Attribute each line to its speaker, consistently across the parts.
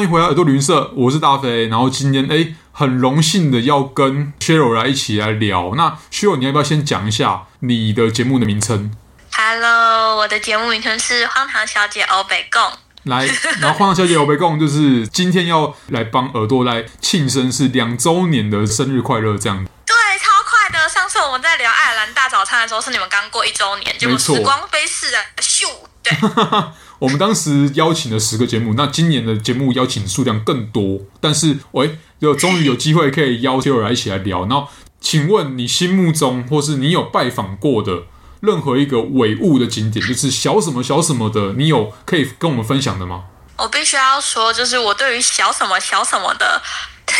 Speaker 1: 欢迎回来耳朵旅行社，我是大飞。然后今天哎，很荣幸的要跟 Cheryl 来一起来聊。那 Cheryl，你要不要先讲一下你的节目的名称
Speaker 2: ？Hello，我的节目名称是《荒唐小姐欧北共》。
Speaker 1: 来，然后荒唐小姐欧北共就是今天要来帮耳朵来庆生，是两周年的生日快乐这样。
Speaker 2: 对，超快的。上次我们在聊爱尔兰大早餐的时候，是你们刚过一周年，就时光飞逝啊，咻，对。
Speaker 1: 我们当时邀请了十个节目，那今年的节目邀请数量更多，但是喂，就终于有机会可以邀请我来一起来聊。然后，请问你心目中或是你有拜访过的任何一个伪物的景点，就是小什么小什么的，你有可以跟我们分享的吗？
Speaker 2: 我必须要说，就是我对于小什么小什么的。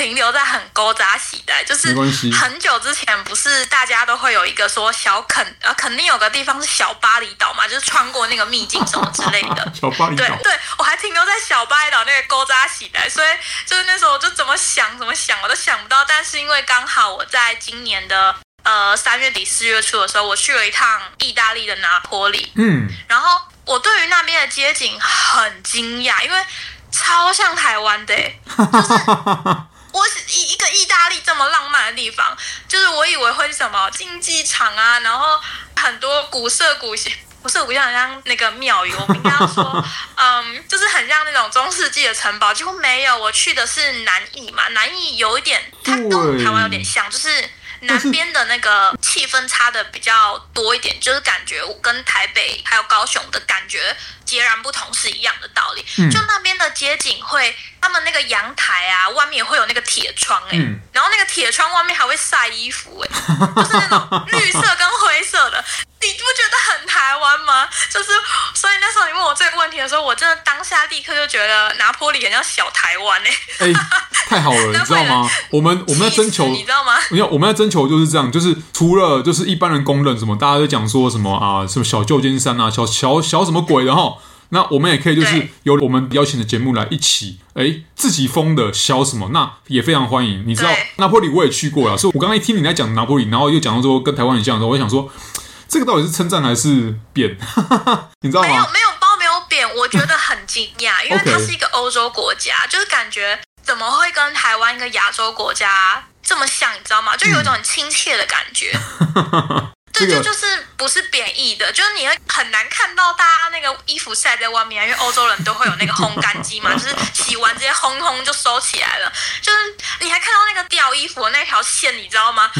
Speaker 2: 停留在很勾扎时代，就是很久之前，不是大家都会有一个说小肯呃，肯定有个地方是小巴厘岛嘛，就是穿过那个秘境什么之类的。
Speaker 1: 小巴厘岛。
Speaker 2: 对对，我还停留在小巴厘岛那个勾扎时代，所以就是那时候我就怎么想怎么想，我都想不到。但是因为刚好我在今年的呃三月底四月初的时候，我去了一趟意大利的拿坡里，
Speaker 1: 嗯，
Speaker 2: 然后我对于那边的街景很惊讶，因为超像台湾的，就是。我是一一个意大利这么浪漫的地方，就是我以为会是什么竞技场啊，然后很多古色古香，古色古香很像那个庙宇。我们应该要说，嗯，就是很像那种中世纪的城堡。几乎没有，我去的是南艺嘛，南艺有一点，它跟台湾有点像，就是南边的那个气氛差的比较多一点，就是感觉我跟台北还有高雄的感觉截然不同，是一样的道理。就那边的街景会。他们那个阳台啊，外面也会有那个铁窗哎、欸，嗯、然后那个铁窗外面还会晒衣服哎、欸，就是那种绿色跟灰色的，你不觉得很台湾吗？就是，所以那时候你问我这个问题的时候，我真的当下立刻就觉得拿坡里很像小台湾哎、欸，哎，
Speaker 1: 太好了，你知道吗？我们我们在征求，
Speaker 2: 你知道吗？
Speaker 1: 没有我们在征求就是这样，就是除了就是一般人公认什么，大家都讲说什么啊，什么小旧金山啊，小小小什么鬼的哈。那我们也可以就是由我们邀请的节目来一起，哎，自己封的小什么，那也非常欢迎。你知道对拿破里我也去过了，所以我刚刚一听你在讲拿破里，然后又讲到说跟台湾很像的时候，我就想说，这个到底是称赞还是贬？你知道吗？
Speaker 2: 没有没有褒没有贬，我觉得很惊讶，因为它是一个欧洲国家，就是感觉怎么会跟台湾一个亚洲国家这么像，你知道吗？就有一种很亲切的感觉。嗯 这就就是不是贬义的，就是你会很难看到大家那个衣服晒在外面，因为欧洲人都会有那个烘干机嘛，就是洗完直接烘烘就收起来了。就是你还看到那个吊衣服的那条线，你知道吗？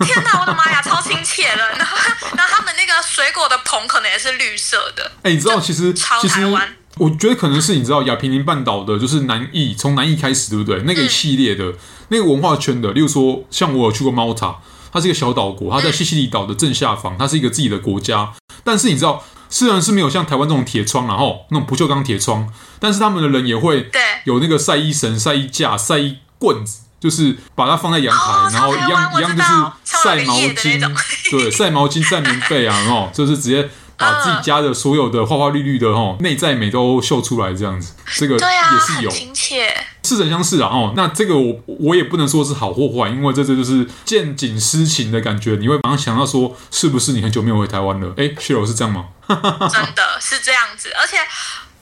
Speaker 2: 天哪，我的妈呀，超亲切的。然后，然后他们那个水果的棚可能也是绿色的。哎，你知道其实
Speaker 1: 超台湾，我觉得可能是你知道亚平宁半岛的，就是南艺，从南艺开始，对不对？那个一系列的、嗯、那个文化圈的，例如说像我有去过猫塔。它是一个小岛国，它在西西里岛的正下方，它是一个自己的国家。但是你知道，虽然是没有像台湾这种铁窗，然后那种不锈钢铁窗，但是他们的人也会有那个晒衣绳、晒衣架、晒衣棍子，就是把它放在阳台，哦、然后一样一样就是晒毛巾，对，晒毛巾、晒棉被啊，然后就是直接。把自己家的所有的花花绿绿的哈内在美都秀出来，这样子，这个也是有
Speaker 2: 亲切，
Speaker 1: 似曾相识啊哦。那这个我我也不能说是好或坏，因为这这就是见景思情的感觉，你会马上想到说，是不是你很久没有回台湾了？哎，Cheryl 是这样吗？
Speaker 2: 真的是这样子，而且。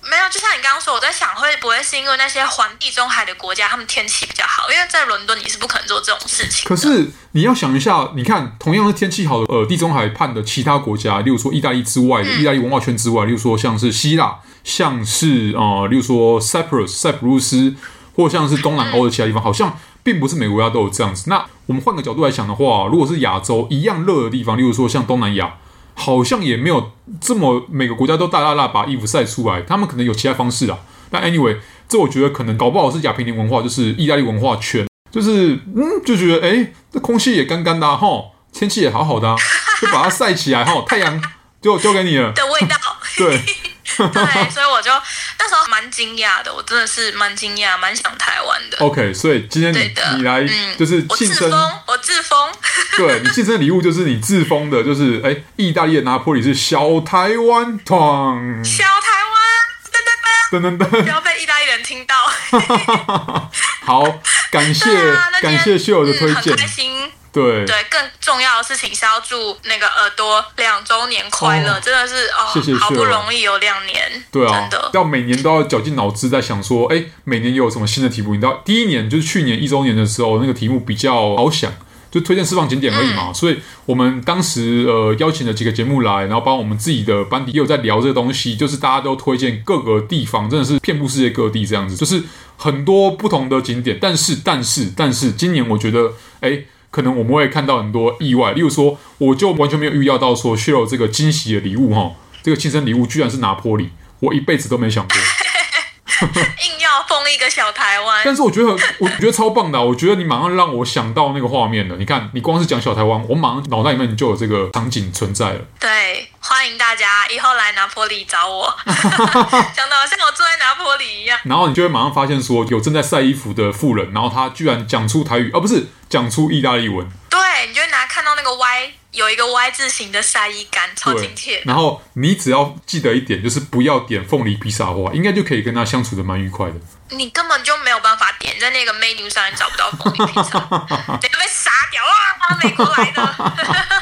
Speaker 2: 没有，就像你刚刚说，我在想会不会是因为那些环地中海的国家，他们天气比较好？因为在伦敦你是不可能做这种事情。
Speaker 1: 可是你要想一下，你看同样是天气好的，呃，地中海畔的其他国家，例如说意大利之外的、嗯、意大利文化圈之外，例如说像是希腊，像是呃，例如说 Cyprus 塞浦路斯，或像是东南欧的其他地方，嗯、好像并不是每个国家都有这样子。那我们换个角度来想的话，如果是亚洲一样热的地方，例如说像东南亚。好像也没有这么每个国家都大大大把衣服晒出来，他们可能有其他方式啊。但 anyway，这我觉得可能搞不好是亚平宁文化，就是意大利文化圈，就是嗯，就觉得哎，这空气也干干的哈，天气也好好的，就把它晒起来哈，太阳就交给你了
Speaker 2: 的味道，
Speaker 1: 对。
Speaker 2: 对，所以我就那时候蛮惊讶的，我真的是蛮惊讶，蛮想台湾的。
Speaker 1: OK，所以今天你，你来就是庆生，
Speaker 2: 我自封，
Speaker 1: 对你庆生的礼物就是你自封的，就是哎，意大利的拿坡里是小台湾，
Speaker 2: 团，小台湾，噔噔噔，噔噔噔，不要被意大利人听到。
Speaker 1: 好，感谢 感谢秀儿的推荐，
Speaker 2: 开心。
Speaker 1: 对
Speaker 2: 对，更重要的事情是要祝那个耳朵两周年快乐，哦、真的是哦，谢谢好不容易有两年，
Speaker 1: 对啊，
Speaker 2: 真的
Speaker 1: 要每年都要绞尽脑汁在想说，哎，每年有什么新的题目？你知道，第一年就是去年一周年的时候，那个题目比较好想。就推荐释放景点而已嘛，嗯、所以我们当时呃邀请了几个节目来，然后帮我们自己的班底也有在聊这个东西，就是大家都推荐各个地方，真的是遍布世界各地这样子，就是很多不同的景点。但是但是但是今年我觉得，哎，可能我们会看到很多意外，例如说，我就完全没有预料到说 Cheryl 这个惊喜的礼物哈，这个亲生礼物居然是拿坡里，我一辈子都没想过。
Speaker 2: 硬要封一个小台湾，
Speaker 1: 但是我觉得我觉得超棒的啊，我觉得你马上让我想到那个画面了。你看，你光是讲小台湾，我马上脑袋里面就有这个场景存在了。
Speaker 2: 对，欢迎大家以后来拿坡里找我，讲的好像我住在拿坡里一样。
Speaker 1: 然后你就会马上发现说，有正在晒衣服的妇人，然后他居然讲出台语，而、哦、不是讲出意大利文。
Speaker 2: 对，你就会拿看到那个 Y。有一个 Y 字形的晒衣杆，超亲切。
Speaker 1: 然后你只要记得一点，就是不要点凤梨披萨的话，应该就可以跟他相处的蛮愉快的。
Speaker 2: 你根本就没有办法点，在那个 menu 上找不到凤梨披萨，你被杀掉啊！他美国来的。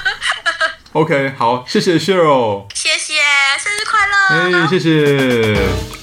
Speaker 1: OK，好，谢谢 Cheryl，
Speaker 2: 谢谢，生日快乐！
Speaker 1: 哎，谢谢。